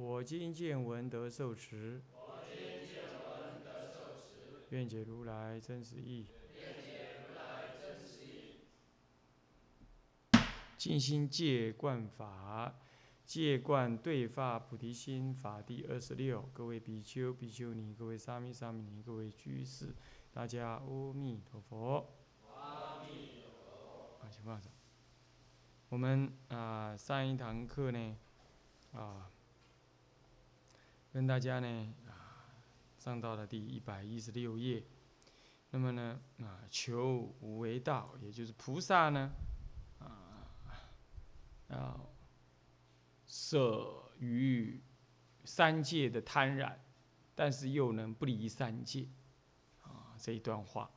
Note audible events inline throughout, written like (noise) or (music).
我今见闻得受持，愿解如来真实义。尽心戒观法，戒观对法菩提心法第二十六。各位比丘、比丘尼，各位沙弥、沙弥尼，各位居士，大家阿弥陀佛。阿弥陀佛。啊，请放上。我们啊，上一堂课呢，啊。跟大家呢啊，上到了第一百一十六页。那么呢啊，求无为道，也就是菩萨呢啊，要舍于三界的贪染，但是又能不离三界啊。这一段话，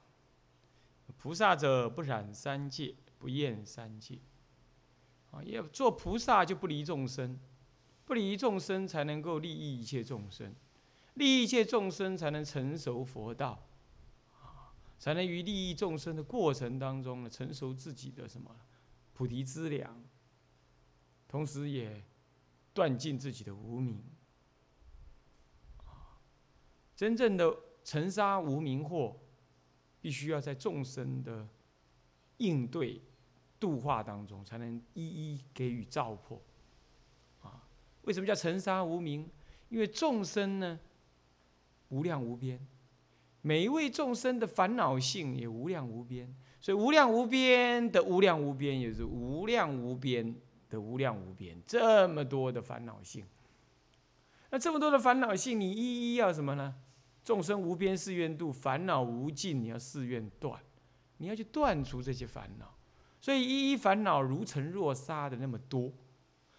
菩萨者不染三界，不厌三界啊。要做菩萨就不离众生。不离众生，才能够利益一切众生；利益一切众生，才能成熟佛道，啊，才能于利益众生的过程当中呢，成熟自己的什么菩提资粮，同时也断尽自己的无名。真正的尘沙无名祸，必须要在众生的应对度化当中，才能一一给予照破。为什么叫尘沙无名？因为众生呢，无量无边，每一位众生的烦恼性也无量无边，所以无量无边的无量无边，也是无量无边的无量无边，这么多的烦恼性。那这么多的烦恼性，你一一要什么呢？众生无边誓愿度，烦恼无尽，你要誓愿断，你要去断除这些烦恼。所以一一烦恼如尘若沙的那么多。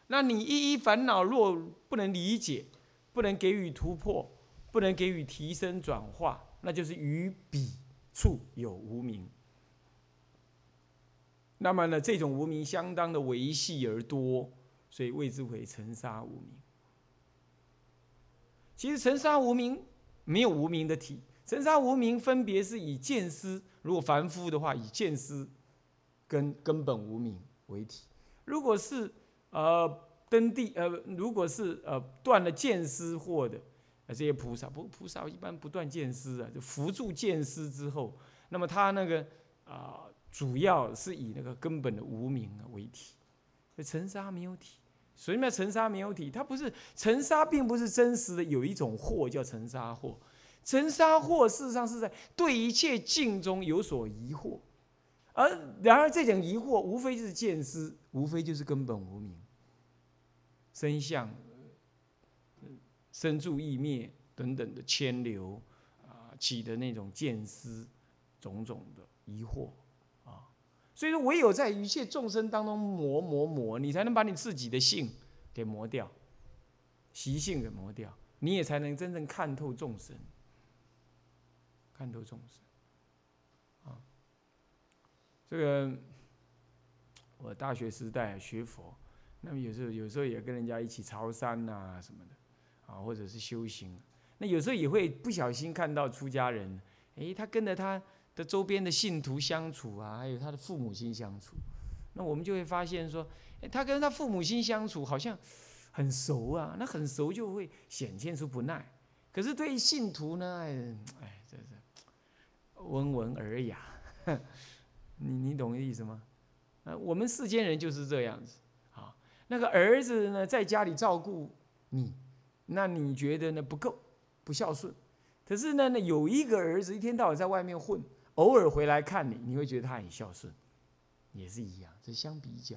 那你一一烦恼若不能理解，不能给予突破，不能给予提升转化，那就是于彼处有无名。那么呢，这种无名相当的维系而多，所以谓之为尘沙无名。其实尘沙无名没有无名的体，尘沙无名分别是以见思，如果凡夫的话，以见思跟根本无名为体，如果是。呃，登地呃，如果是呃断了见思惑的，呃这些菩萨不菩萨一般不断见思啊，就扶助见思之后，那么他那个啊，主要是以那个根本的无名为体，尘沙没有体，所以呢尘沙没有体，它不是尘沙，并不是真实的有一种惑叫尘沙惑，尘沙惑事实上是在对一切境中有所疑惑，而然而这种疑惑无非就是见思，无非就是根本无名。生相、生住意灭等等的牵流啊，起的那种见思，种种的疑惑啊，所以说唯有在一切众生当中磨磨磨，你才能把你自己的性给磨掉，习性给磨掉，你也才能真正看透众生，看透众生啊。这个我大学时代学佛。那么有时候，有时候也跟人家一起朝山呐什么的，啊，或者是修行。那有时候也会不小心看到出家人，诶，他跟着他的周边的信徒相处啊，还有他的父母亲相处。那我们就会发现说，诶，他跟他父母亲相处好像很熟啊，那很熟就会显现出不耐。可是对于信徒呢，哎，这是温文尔雅，(laughs) 你你懂意思吗？啊，我们世间人就是这样子。那个儿子呢，在家里照顾你，那你觉得呢不够，不孝顺。可是呢，那有一个儿子一天到晚在外面混，偶尔回来看你，你会觉得他很孝顺，也是一样，这相比较。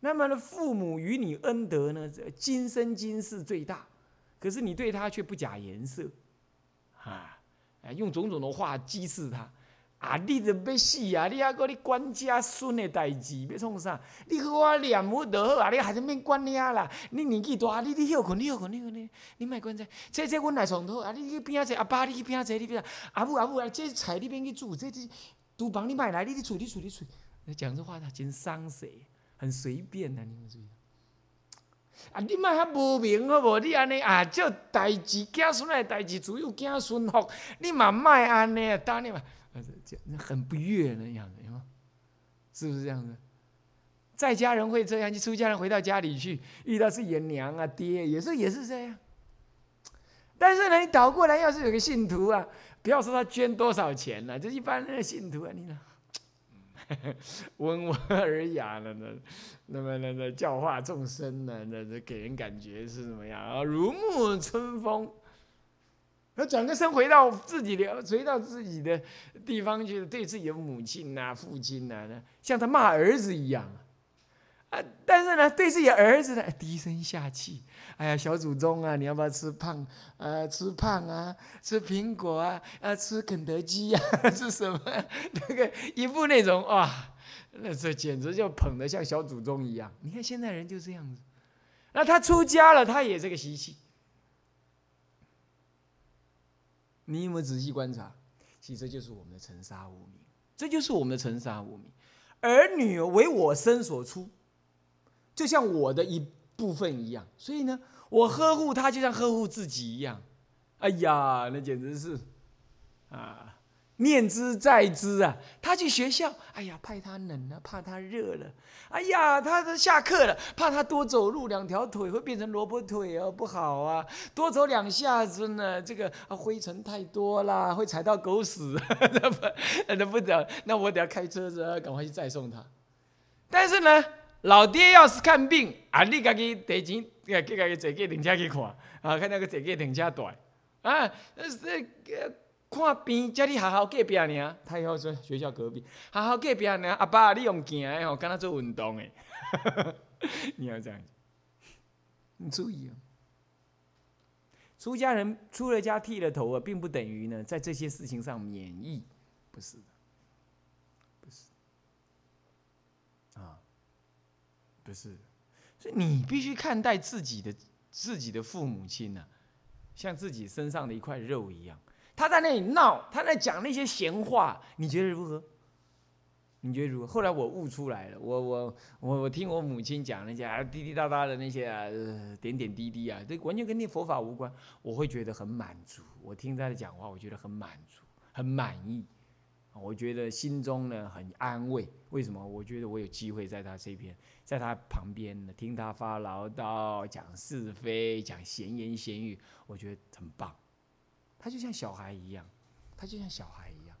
那么呢，父母与你恩德呢，今生今世最大，可是你对他却不假颜色，啊，用种种的话讥刺他，啊，你著要死啊！你还搁你管家孙的代志，要创啥？你好啊念佛就好啊！你还是免管遐啦。你年纪大，你你休困，你休困，你休困，你莫管这。这这阮来床头啊！你去边仔坐，阿爸你去边仔坐，你边仔。阿母阿母啊，这菜你免去煮，这这厨房你莫来，你你处你处你处。讲这话他真伤谁？很随便呐，你们注意。啊，你莫遐无明好无？你安尼啊，这代志子孙的代志，只有子孙福。你嘛莫安尼啊，当你嘛。这很不悦那样子，是不是这样子？在家人会这样，你出家人回到家里去，遇到自己的娘啊、爹，也是也是这样。但是呢，你倒过来，要是有个信徒啊，不要说他捐多少钱了，就一般的信徒啊，你呢，(laughs) 温文尔雅的呢，那么那那教化众生呢，那那给人感觉是怎么样啊？如沐春风。他转个身回到自己的，回到自己的地方去，对自己的母亲呐、父亲呐，像他骂儿子一样啊。但是呢，对自己儿子呢，低声下气。哎呀，小祖宗啊，你要不要吃胖？呃，吃胖啊，吃苹果啊，啊，吃肯德基呀，(laughs) 是什么？那个一副那种哇，那这简直就捧得像小祖宗一样。你看现在人就这样子。那他出家了，他也这个习气。你有没有仔细观察？其实这就是我们的尘沙无名，这就是我们的尘沙无名。儿女为我身所出，就像我的一部分一样，所以呢，我呵护他就像呵护自己一样。哎呀，那简直是啊！念之在之啊！他去学校，哎呀，怕他冷了，怕他热了。哎呀，他都下课了，怕他多走路两条腿会变成萝卜腿哦，不好啊！多走两下子呢，这个啊灰尘太多啦，会踩到狗屎，(laughs) 那不那不得，那我得要开车子，赶快去载送他。但是呢，老爹要是看病啊，你家己得钱，给给家己坐计停车去看啊，看那个坐计停车大啊，这个。看病，叫你学校隔壁尔，他以后说学校隔壁，学校隔壁尔，阿爸你用行的吼，跟他做运动的，(laughs) 你要这样，你注意哦。出家人出了家剃了头啊，并不等于呢在这些事情上免疫，不是的，不是，啊，不是，所以你必须看待自己的自己的父母亲呢，像自己身上的一块肉一样。他在那里闹，他在讲那些闲话，你觉得如何？你觉得如何？后来我悟出来了，我我我我听我母亲讲那些啊滴滴答答的那些啊点点滴滴啊，这完全跟那佛法无关，我会觉得很满足。我听他的讲话，我觉得很满足，很满意，我觉得心中呢很安慰。为什么？我觉得我有机会在他这边，在他旁边呢，听他发唠叨、讲是非、讲闲言闲语，我觉得很棒。他就像小孩一样，他就像小孩一样，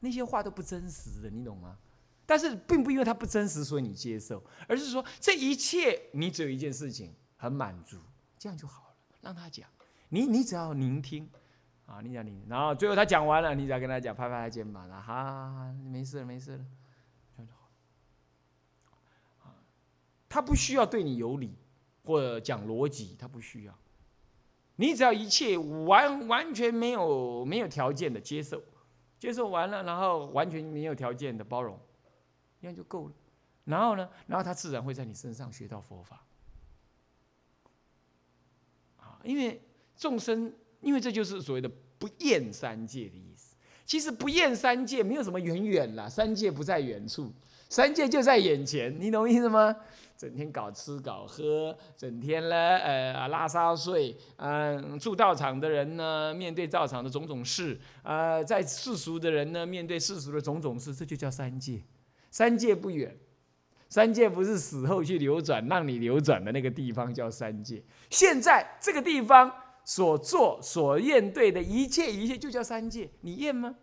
那些话都不真实的，你懂吗？但是并不因为他不真实，所以你接受，而是说这一切你只有一件事情很满足，这样就好了。让他讲，你你只要聆听，啊，你讲你，然后最后他讲完了，你只要跟他讲，拍拍他肩膀，哈哈，没事了，没事了，这样就好了。他不需要对你有理或者讲逻辑，他不需要。你只要一切完完全没有没有条件的接受，接受完了，然后完全没有条件的包容，这样就够了。然后呢，然后他自然会在你身上学到佛法。啊，因为众生，因为这就是所谓的不厌三界的意思。其实不厌三界没有什么远远啦，三界不在远处，三界就在眼前，你懂意思吗？整天搞吃搞喝，整天呢，呃，拉撒睡，嗯，住道场的人呢，面对道场的种种事，啊，在世俗的人呢，面对世俗的种种事，这就叫三界。三界不远，三界不是死后去流转，让你流转的那个地方叫三界。现在这个地方所做所验对的一切一切，就叫三界。你验吗？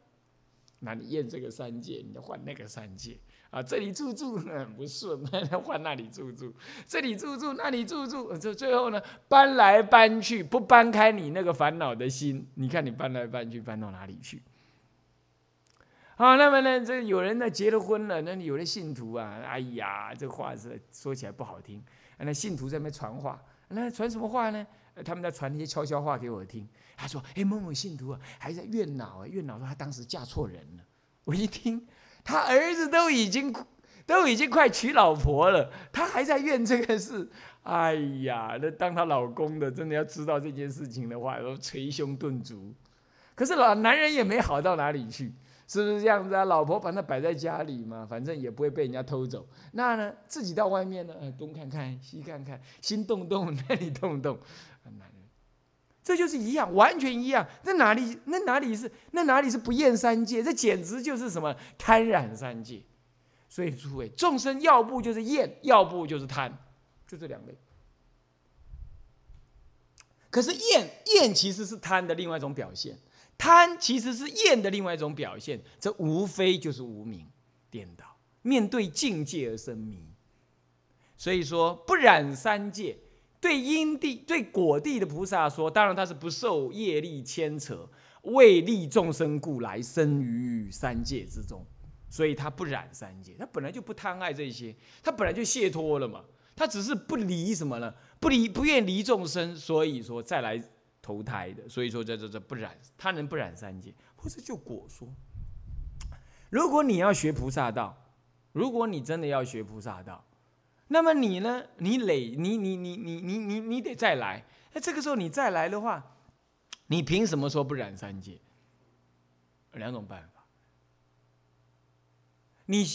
那你验这个三界，你就换那个三界。啊，这里住住 (laughs) 很不顺，(laughs) 换那里住住，这里住住，那里住住，这最后呢，搬来搬去，不搬开你那个烦恼的心，你看你搬来搬去，搬到哪里去？好，那么呢，这有人呢结了婚了，那有的信徒啊，哎呀，这话是说起来不好听，那信徒在那边传话，那传什么话呢？他们在传那些悄悄话给我听。他说：“哎，某某信徒啊，还在怨恼啊，怨恼说他当时嫁错人了。(laughs) ”我一听，他儿子都已经都已经快娶老婆了，他还在怨这个事。哎呀，那当他老公的真的要知道这件事情的话，都捶胸顿足。可是老男人也没好到哪里去，是不是这样子啊？老婆把他摆在家里嘛，反正也不会被人家偷走。那呢，自己到外面呢，东看看西看看，心动动 (laughs) 那里动动，很难，这就是一样，完全一样。那哪里那哪里是那哪里是不厌三界？这简直就是什么贪染三界。所以诸位，众生要不就是厌，要不就是贪，就这两类。可是厌厌其实是贪的另外一种表现。贪其实是厌的另外一种表现，这无非就是无明颠倒，面对境界而生迷。所以说不染三界，对因地、对果地的菩萨说，当然他是不受业力牵扯，为利众生故来生于三界之中，所以他不染三界，他本来就不贪爱这些，他本来就解脱了嘛，他只是不离什么呢？不离不愿离众生，所以说再来。投胎的，所以说这这这不染，他能不染三界，或者就果说。如果你要学菩萨道，如果你真的要学菩萨道，那么你呢？你累，你你你你你你你得再来。那这个时候你再来的话，你凭什么说不染三界？两种办法。你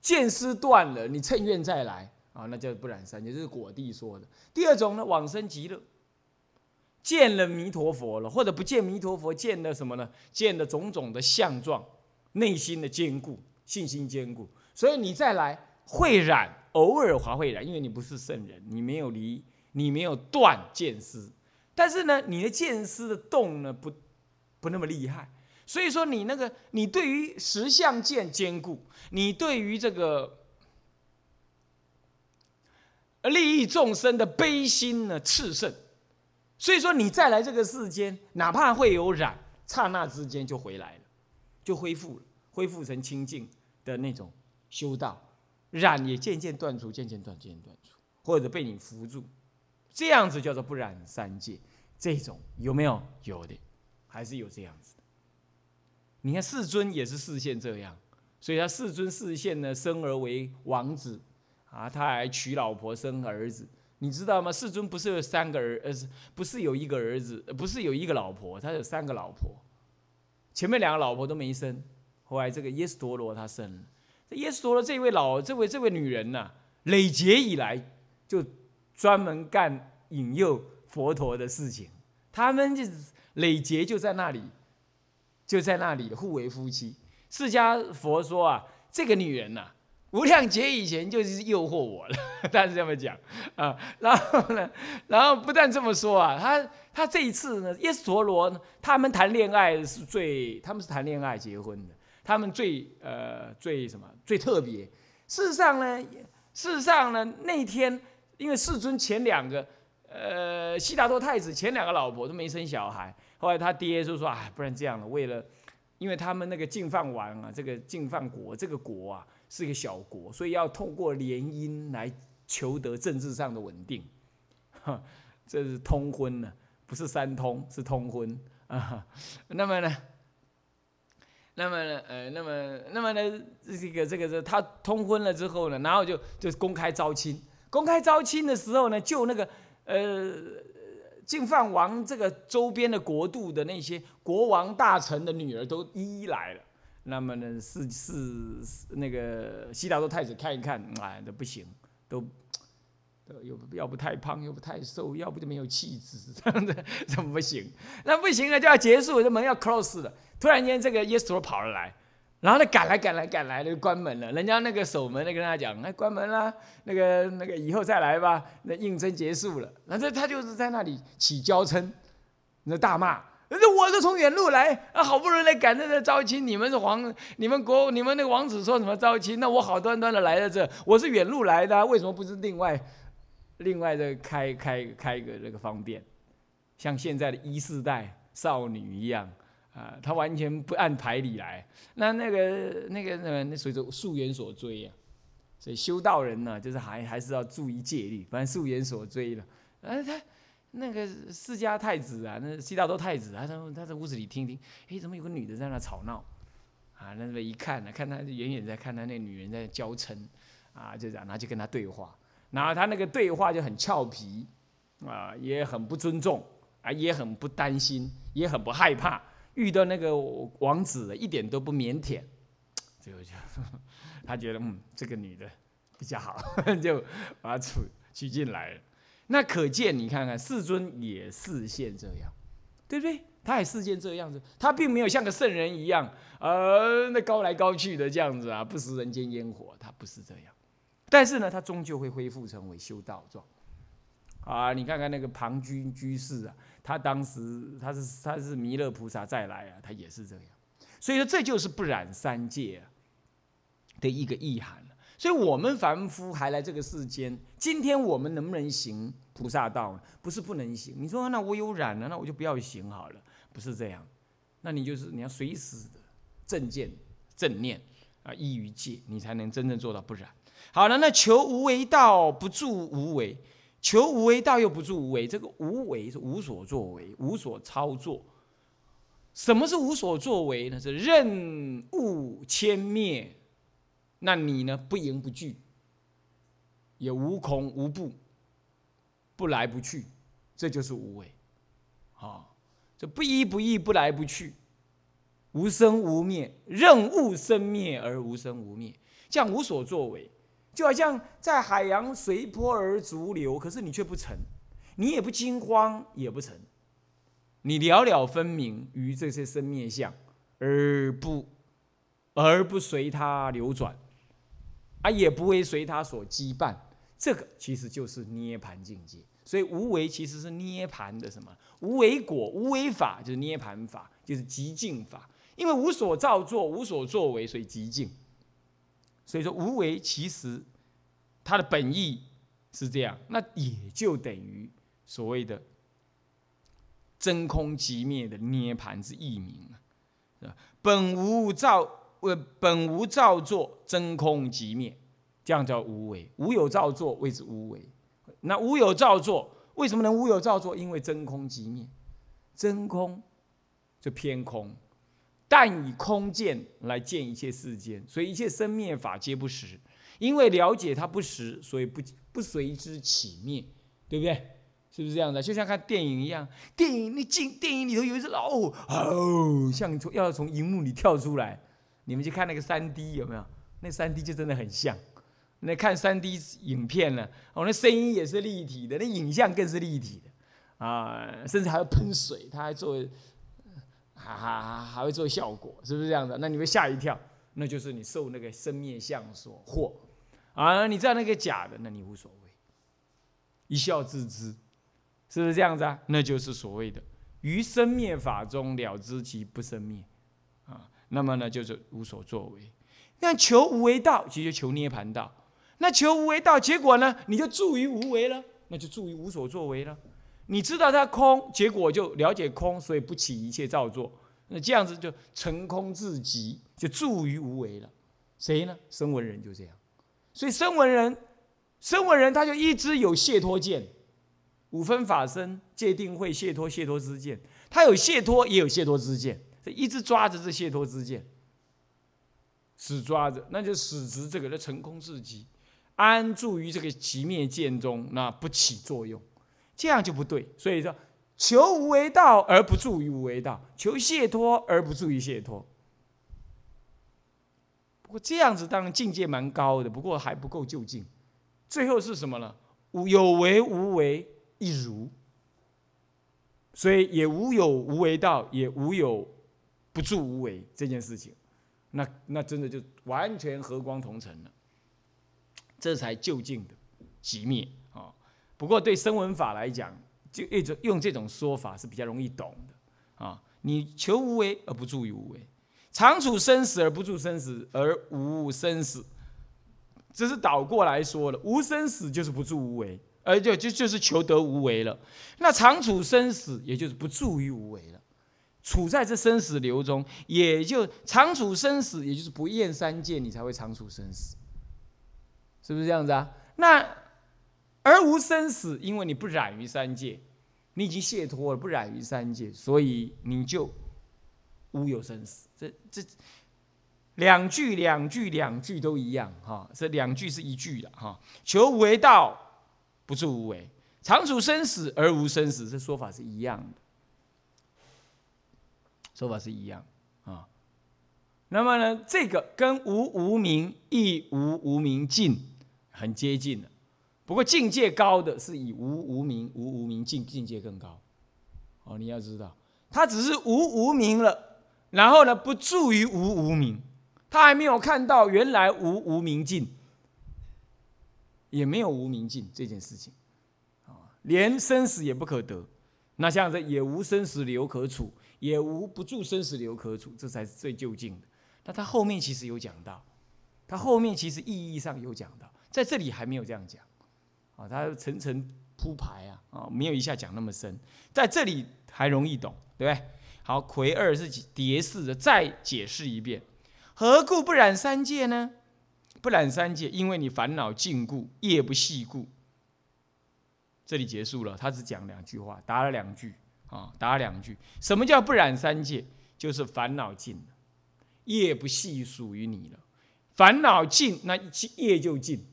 见思断了，你趁愿再来啊，那叫不染三界，这是果地说的。第二种呢，往生极乐。见了弥陀佛了，或者不见弥陀佛，见了什么呢？见了种种的相状，内心的坚固，信心坚固。所以你再来会染，偶尔还会染，因为你不是圣人，你没有离，你没有断见思。但是呢，你的见思的动呢，不不那么厉害。所以说你那个，你对于实相见坚固，你对于这个利益众生的悲心呢，炽盛。所以说，你再来这个世间，哪怕会有染，刹那之间就回来了，就恢复了，恢复成清净的那种修道，染也渐渐断除，渐渐断，渐渐断除，或者被你扶住，这样子叫做不染三界。这种有没有？有的，还是有这样子的。你看世尊也是视现这样，所以他世尊视现呢，生而为王子，啊，他还娶老婆生儿子。你知道吗？世尊不是有三个儿，呃，不是有一个儿子？不是有一个老婆，他有三个老婆。前面两个老婆都没生，后来这个耶斯陀罗他生了。这耶稣的这位老，这位这位女人呐，累劫以来就专门干引诱佛陀的事情。他们就是累劫就在那里，就在那里互为夫妻。释迦佛说啊，这个女人呐。无量劫以前就是诱惑我了，(laughs) 他是这么讲啊。然后呢，然后不但这么说啊，他他这一次呢，耶稣陀罗他们谈恋爱是最，他们是谈恋爱结婚的，他们最呃最什么最特别。事实上呢，事实上呢，那天因为世尊前两个呃悉达多太子前两个老婆都没生小孩，后来他爹就说啊，不然这样了，为了因为他们那个净饭王啊，这个净饭国这个国啊。是一个小国，所以要透过联姻来求得政治上的稳定，哈，(laughs) 这是通婚呢，不是三通，是通婚啊。(laughs) 那么呢，那么呢，呃，那么那么呢，这个这个是他通婚了之后呢，然后就就公开招亲，公开招亲的时候呢，就那个呃，净饭王这个周边的国度的那些国王大臣的女儿都一一来了。那么呢，是是那个悉达多太子看一看，哎，都不行，都又要不太胖，又不太瘦，要不就没有气质，(laughs) 这样子怎么不行？那不行了，就要结束，这门要 close 了。突然间，这个耶稣跑了来，然后呢，赶来赶来赶来，就关门了。人家那个守门的跟他讲，哎，关门了，那个那个以后再来吧。那应征结束了，那这他就是在那里起娇嗔，那大骂。那我是从远路来啊，好不容易来赶在这招亲。你们是皇，你们国，你们那个王子说什么招亲？那我好端端的来了这，我是远路来的，为什么不是另外，另外的开开开个那个方便？像现在的一世代少女一样啊，她完全不按牌理来。那那个那个那那随着素颜所追呀，所以修道人呢，就是还还是要注意戒律，反正素颜所追了，啊他。那个释迦太子啊，那悉达多太子，他在他在屋子里听听，哎，怎么有个女的在那吵闹？啊，那么一看呢，看他远远在看他那女人在娇嗔，啊，就这样，然后就跟他对话，然后他那个对话就很俏皮，啊，也很不尊重，啊，也很不担心，也很不害怕，遇到那个王子一点都不腼腆，最 (tsk) 后就他觉得嗯，这个女的比较好，(laughs) 就把她娶娶进来了。那可见你看看世尊也视现这样，对不对？他也视现这样子，他并没有像个圣人一样，呃，那高来高去的这样子啊，不食人间烟火，他不是这样。但是呢，他终究会恢复成为修道状。啊，你看看那个庞居居士啊，他当时他是他是弥勒菩萨再来啊，他也是这样。所以说，这就是不染三界的一个意涵。所以，我们凡夫还来这个世间，今天我们能不能行菩萨道？不是不能行。你说那我有染了，那我就不要行好了。不是这样，那你就是你要随时的正见正念啊，依于戒，你才能真正做到不染。好了，那求无为道不住无为，求无为道又不住无为。这个无为是无所作为，无所操作。什么是无所作为呢？是任物迁灭，那你呢？不迎不拒，也无恐无怖，不来不去，这就是无为，啊。这不依不依，不来不去，无生无灭，任物生灭而无生无灭，这样无所作为，就好像在海洋随波而逐流，可是你却不成，你也不惊慌，也不成，你了了分明于这些生灭相，而不而不随它流转，啊，也不会随它所羁绊，这个其实就是涅盘境界。所以无为其实是涅盘的什么？无为果、无为法就是涅盘法，就是极静法。因为无所造作、无所作为，所以极静。所以说无为其实它的本意是这样，那也就等于所谓的真空即灭的涅盘之意名啊。本无造，呃，本无造作，真空即灭，这样叫无为。无有造作，谓之无为。那无有造作，为什么能无有造作？因为真空即灭，真空就偏空，但以空见来见一切世间，所以一切生灭法皆不实。因为了解它不实，所以不不随之起灭，对不对？是不是这样的？就像看电影一样，电影你进电影里头有一只老虎，哦，像从要从荧幕里跳出来，你们去看那个三 D 有没有？那三 D 就真的很像。那看三 D 影片呢，哦，那声音也是立体的，那影像更是立体的，啊，甚至还要喷水，他还做，还还还会做效果，是不是这样的？那你会吓一跳，那就是你受那个生灭相所惑，啊，你知道那个假的，那你无所谓，一笑置之，是不是这样子啊？那就是所谓的于生灭法中了知其不生灭，啊，那么呢就是无所作为，那求无为道，其实求涅盘道。那求无为道，结果呢？你就住于无为了，那就住于无所作为了。你知道它空，结果就了解空，所以不起一切造作。那这样子就成空至极，就住于无为了。谁呢？声闻人就这样。所以声闻人，声闻人他就一直有解脱见，五分法身界定会解脱解脱之见，他有解脱也有解脱之见，一直抓着这解脱之见，死抓着，那就死执这个的成空至极。安住于这个极灭见中，那不起作用，这样就不对。所以说，求无为道而不住于无为道，求解脱而不住于解脱。不过这样子当然境界蛮高的，不过还不够就近。最后是什么呢？无有为无为一如，所以也无有无为道，也无有不住无为这件事情。那那真的就完全和光同尘了。这才就近的寂灭！不过对声闻法来讲，就一种用这种说法是比较容易懂的啊。你求无为而不住于无为，常处生死而不住生死，而无生死，这是倒过来说了。无生死就是不住无为，而就就就是求得无为了。那常处生死，也就是不住于无为了。处在这生死流中，也就常处生死，也就是不厌三界，你才会常处生死。是不是这样子啊？那而无生死，因为你不染于三界，你已经解脱了，不染于三界，所以你就无有生死。这这两句两句两句都一样哈，这两句是一句的哈。求无为道，不住无为，常处生死而无生死，这说法是一样的，说法是一样啊。那么呢，这个跟无无明亦无无明尽很接近的，不过境界高的是以无无明无无明境境界更高哦。你要知道，他只是无无明了，然后呢不住于无无明。他还没有看到原来无无明境，也没有无明境这件事情，啊，连生死也不可得，那像这也无生死流可处，也无不住生死流可处，这才是最究竟的。那他后面其实有讲到，他后面其实意义上有讲到，在这里还没有这样讲，啊，他层层铺排啊，啊，没有一下讲那么深，在这里还容易懂，对不对？好，魁二是叠式的，再解释一遍。何故不染三界呢？不染三界，因为你烦恼尽故，业不细故。这里结束了，他只讲两句话，答了两句啊，答了两句。什么叫不染三界？就是烦恼尽了，业不系属于你了。烦恼尽，那业就尽，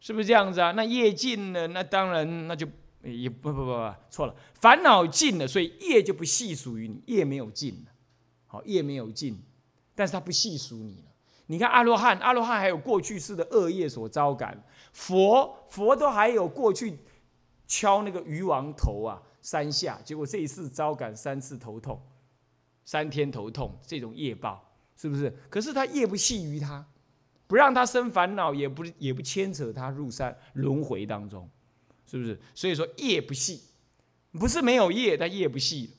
是不是这样子啊？那业尽了，那当然那就也不不不不错了。烦恼尽了，所以业就不细属于你，业没有尽。好，业没有尽。但是他不细数你了。你看阿罗汉，阿罗汉还有过去式的恶业所招感；佛佛都还有过去敲那个鱼王头啊三下，结果这一次招感三次头痛，三天头痛这种业报，是不是？可是他业不细于他，不让他生烦恼，也不也不牵扯他入山轮回当中，是不是？所以说业不细，不是没有业，但业不细。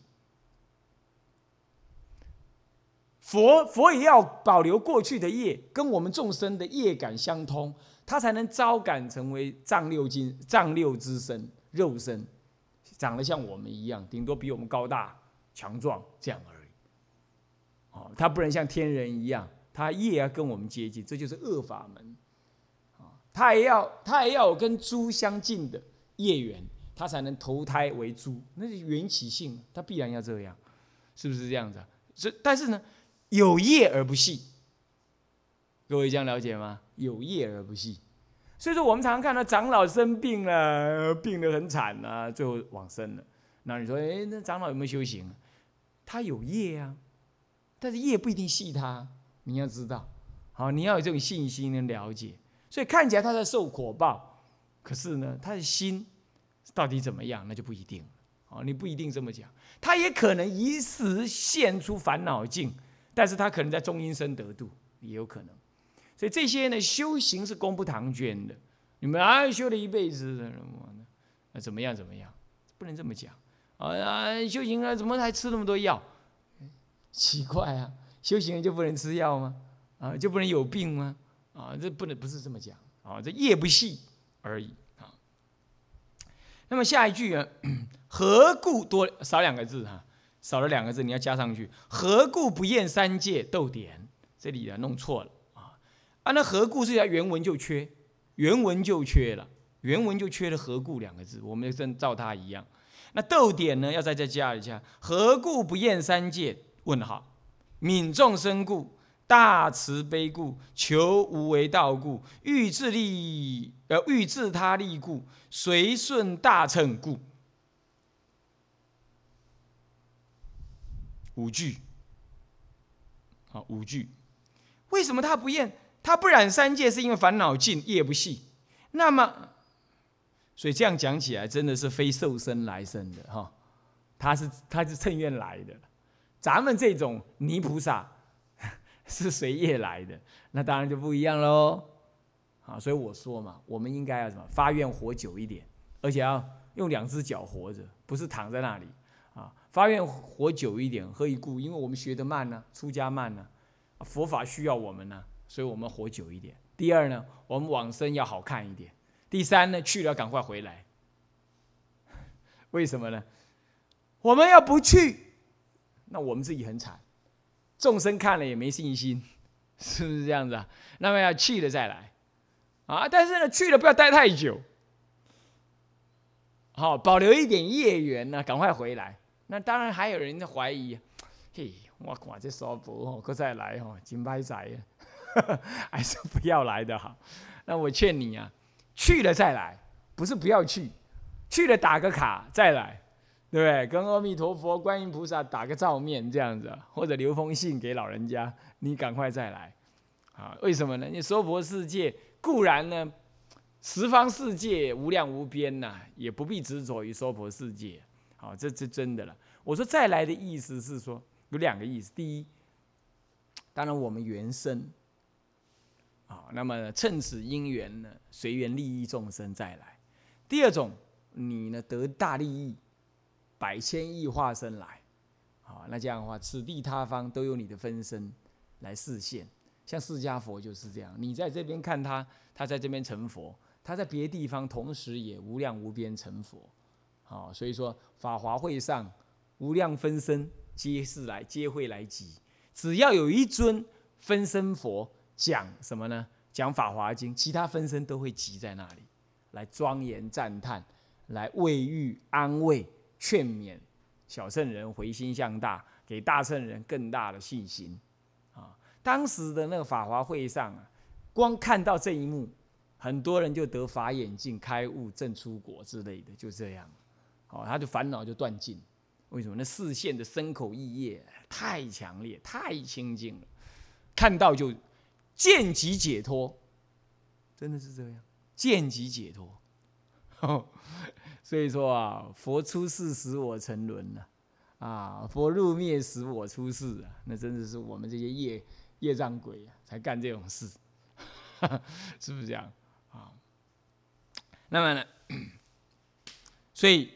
佛佛也要保留过去的业，跟我们众生的业感相通，他才能招感成为藏六金藏六之身肉身，长得像我们一样，顶多比我们高大强壮这样而已。哦，他不能像天人一样，他业要跟我们接近，这就是恶法门。啊，他也要他也要有跟猪相近的业缘，他才能投胎为猪，那是缘起性，他必然要这样，是不是这样子？这但是呢？有业而不系，各位这样了解吗？有业而不系，所以说我们常常看到长老生病了，病得很惨啊，最后往生了。那你说，哎，那长老有没有修行？他有业啊，但是业不一定系他，你要知道，好，你要有这种信心能了解。所以看起来他在受果报，可是呢，他的心到底怎么样，那就不一定了。哦，你不一定这么讲，他也可能一时现出烦恼境。但是他可能在中阴身得度，也有可能，所以这些呢，修行是功不唐捐的。你们啊，修了一辈子的，那怎么样？怎么样？不能这么讲啊！修行了，怎么还吃那么多药？奇怪啊！修行人就不能吃药吗？啊，就不能有病吗？啊，这不能不是这么讲啊！这业不细而已啊。那么下一句啊，(clears throat) 何故多少两个字哈？少了两个字，你要加上去。何故不厌三界？逗点，这里啊弄错了啊！啊，那何故是要原文就缺，原文就缺了，原文就缺了何故两个字。我们跟照它一样。那逗点呢，要再再加一下。何故不厌三界？问号，悯众生故，大慈悲故，求无为道故，欲自利呃欲自他利故，随顺大乘故。五句，好五句，为什么他不厌？他不染三界，是因为烦恼尽，业不细。那么，所以这样讲起来，真的是非受身来生的哈。他是他是趁愿来的，咱们这种泥菩萨 (laughs) 是随业来的，那当然就不一样喽。啊，所以我说嘛，我们应该要什么？发愿活久一点，而且要用两只脚活着，不是躺在那里啊。发愿活久一点，何以故？因为我们学得慢呢，出家慢呢，佛法需要我们呢，所以我们活久一点。第二呢，我们往生要好看一点。第三呢，去了赶快回来。(laughs) 为什么呢？我们要不去，那我们自己很惨，众生看了也没信心，是不是这样子啊？那么要去了再来，啊！但是呢，去了不要待太久，好，保留一点业缘呢，赶快回来。那当然还有人在怀疑，嘿，我看这娑婆吼，可再来哦，金牌仔，(laughs) 还是不要来的好。那我劝你啊，去了再来，不是不要去，去了打个卡再来，对不对？跟阿弥陀佛、观音菩萨打个照面这样子，或者留封信给老人家，你赶快再来啊？为什么呢？你娑婆世界固然呢，十方世界无量无边呐，也不必执着于娑婆世界。好，这这真的了。我说再来的意思是说有两个意思。第一，当然我们原生，啊，那么趁此因缘呢，随缘利益众生再来。第二种，你呢得大利益，百千亿化身来，好，那这样的话，此地他方都有你的分身来示现。像释迦佛就是这样，你在这边看他，他在这边成佛；他在别地方同时也无量无边成佛。好，所以说法华会上。无量分身皆是来，皆会来集。只要有一尊分身佛讲什么呢？讲法华经，其他分身都会集在那里，来庄严赞叹，来慰喻安慰劝勉小圣人回心向大，给大圣人更大的信心。啊，当时的那个法华会上啊，光看到这一幕，很多人就得法眼镜、开悟、证出果之类的，就这样。哦，他就烦恼就断尽。为什么？那视线的深口意业太强烈、太清净了，看到就见即解脱，真的是这样，见即解脱。(laughs) 所以说啊，佛出世使我沉沦了，啊，佛入灭使我出世啊，那真的是我们这些业业障鬼啊，才干这种事，(laughs) 是不是这样啊？那么呢，(clears throat) 所以。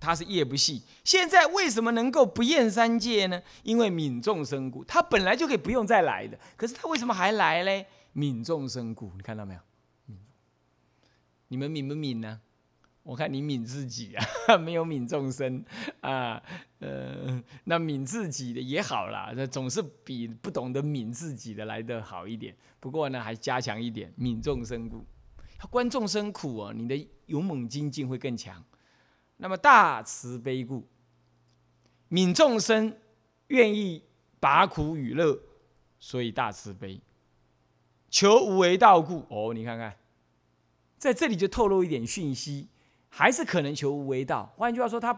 他是业不细，现在为什么能够不厌三界呢？因为悯众生故，他本来就可以不用再来的，可是他为什么还来嘞？悯众生故，你看到没有？你们悯不悯呢？我看你悯自己啊，(laughs) 没有悯众生啊，呃，那悯自己的也好啦，那总是比不懂得悯自己的来的好一点。不过呢，还加强一点，悯众生故，观众生苦啊，你的勇猛精进会更强。那么大慈悲故，悯众生，愿意拔苦与乐，所以大慈悲。求无为道故，哦，你看看，在这里就透露一点讯息，还是可能求无为道。换句话说，他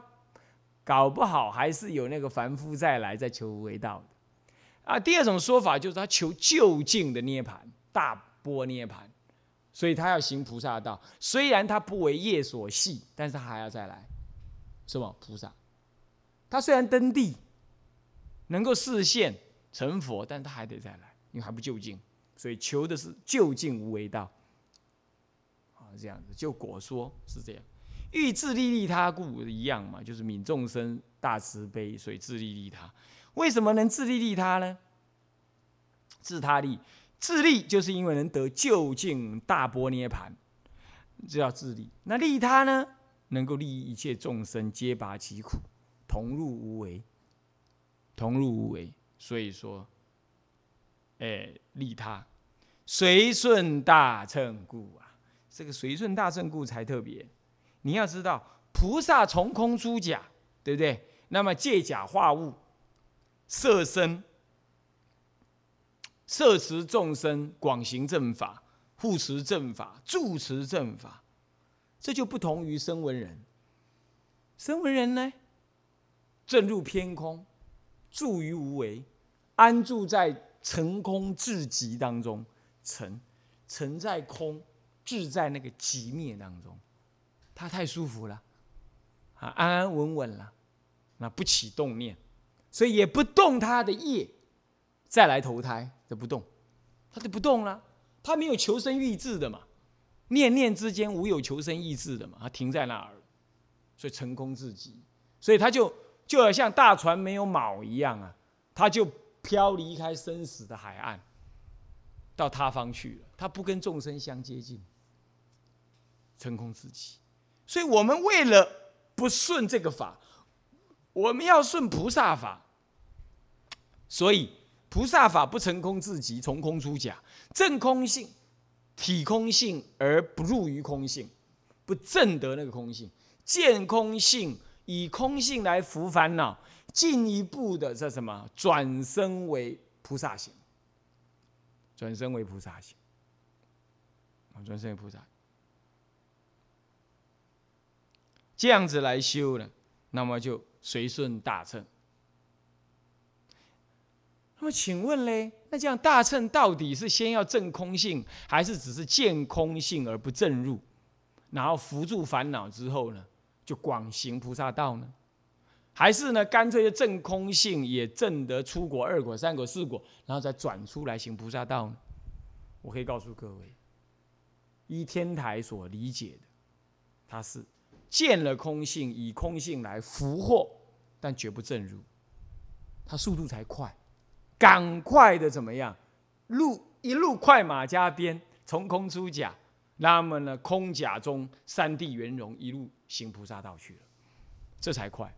搞不好还是有那个凡夫再来再求无为道的。啊，第二种说法就是他求就近的涅盘，大波涅盘，所以他要行菩萨道。虽然他不为业所系，但是他还要再来。是吧菩萨？他虽然登地，能够视现成佛，但他还得再来，因为还不就近，所以求的是就近无为道。啊，这样子就果说是这样，欲自利利他故一样嘛，就是悯众生大慈悲，所以自利利他。为什么能自利利他呢？自他利，自利就是因为能得就近大波涅盘，这叫自利。那利他呢？能够利益一切众生，皆拔其苦，同入无为，同入无为。所以说，哎，利他，随顺大乘故啊，这个随顺大乘故才特别。你要知道，菩萨从空出假，对不对？那么借假化物，摄身，摄持众生，广行正法，护持正法，住持正法。这就不同于声闻人。声闻人呢，正入偏空，住于无为，安住在成空至极当中，成，成在空，至在那个极灭当中，他太舒服了，啊，安安稳稳了，那不起动念，所以也不动他的业，再来投胎就不动，他就不动了，他没有求生欲志的嘛。念念之间无有求生意志的嘛，他停在那儿，所以成功自己，所以他就就好像大船没有锚一样啊，他就飘离开生死的海岸，到他方去了。他不跟众生相接近，成功自己。所以我们为了不顺这个法，我们要顺菩萨法。所以菩萨法不成空自己，从空出假，正空性。体空性而不入于空性，不证得那个空性；见空性以空性来伏烦恼，进一步的这什么转生为菩萨行，转生为菩萨行，转生为菩萨，这样子来修呢，那么就随顺大乘。那么请问嘞，那这样大乘到底是先要证空性，还是只是见空性而不证入，然后扶住烦恼之后呢，就广行菩萨道呢？还是呢，干脆就证空性，也证得出果、二果、三果、四果，然后再转出来行菩萨道呢？我可以告诉各位，依天台所理解的，他是见了空性，以空性来俘获，但绝不正入，他速度才快。赶快的怎么样？路一路快马加鞭，从空出甲，那么呢，空甲中三地圆融，一路行菩萨道去了，这才快。